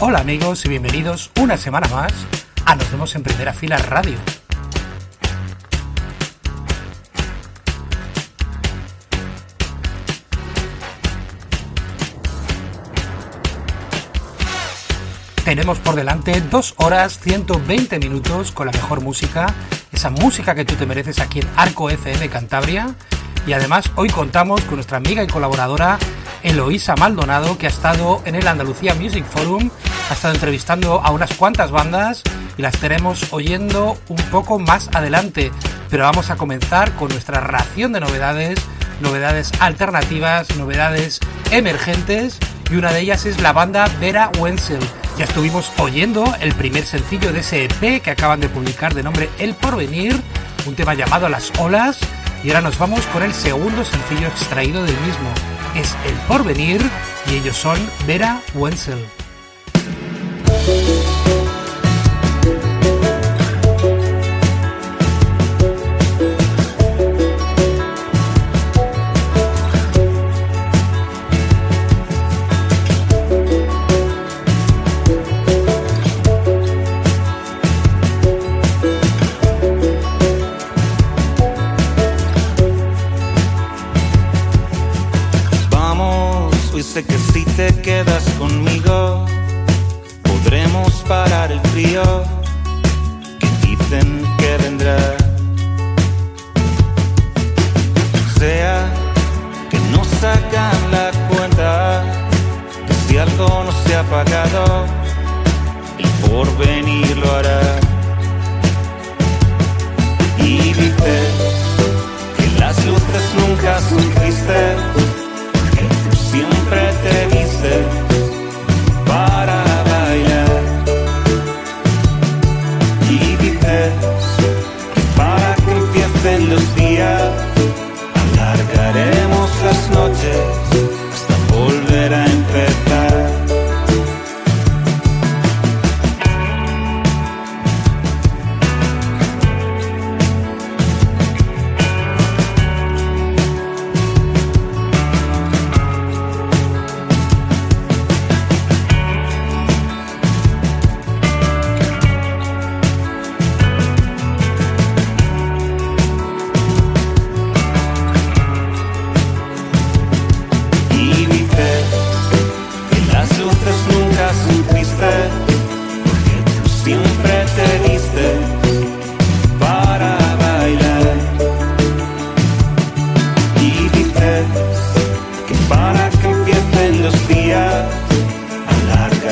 Hola amigos y bienvenidos una semana más a Nos vemos en primera fila radio. Tenemos por delante dos horas 120 minutos con la mejor música, esa música que tú te mereces aquí en Arco FM Cantabria. Y además hoy contamos con nuestra amiga y colaboradora Eloísa Maldonado, que ha estado en el Andalucía Music Forum, ha estado entrevistando a unas cuantas bandas y las estaremos oyendo un poco más adelante. Pero vamos a comenzar con nuestra ración de novedades, novedades alternativas, novedades emergentes, y una de ellas es la banda Vera Wenzel. Ya estuvimos oyendo el primer sencillo de ese EP que acaban de publicar de nombre El Porvenir, un tema llamado Las Olas, y ahora nos vamos con el segundo sencillo extraído del mismo es El Porvenir y ellos son Vera Wenzel. parar el frío que dicen que vendrá. Sea que no sacan la cuenta que si algo no se ha pagado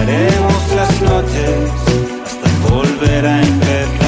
Pasaremos las noches hasta volver a empezar.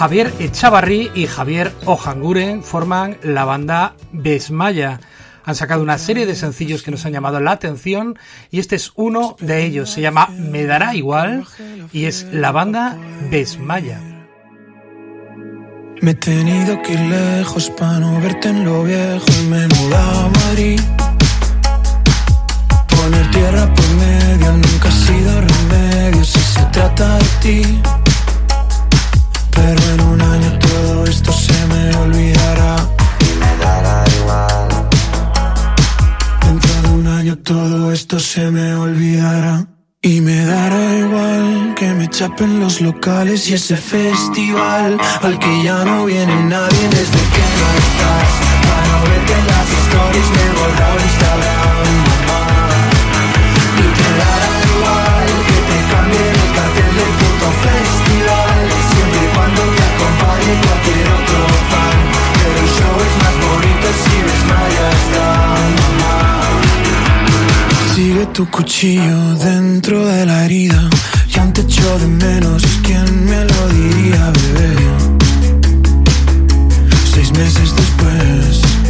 Javier Echavarri y Javier Ojanguren forman la banda Besmaya. Han sacado una serie de sencillos que nos han llamado la atención y este es uno de ellos. Se llama Me dará igual y es la banda Desmaya. Me he tenido que ir lejos para no verte en lo viejo y me he a Madrid. Poner tierra por medio nunca ha sido remedio si se trata de ti. Se me olvidará. Y me dará igual que me chapen los locales y ese festival al que ya no viene nadie desde que no estás. Para no verte en las stories me he borrado Instagram, Sigue tu cuchillo dentro de la herida. Ya te echo de menos. ¿Quién me lo diría, bebé? Seis meses después.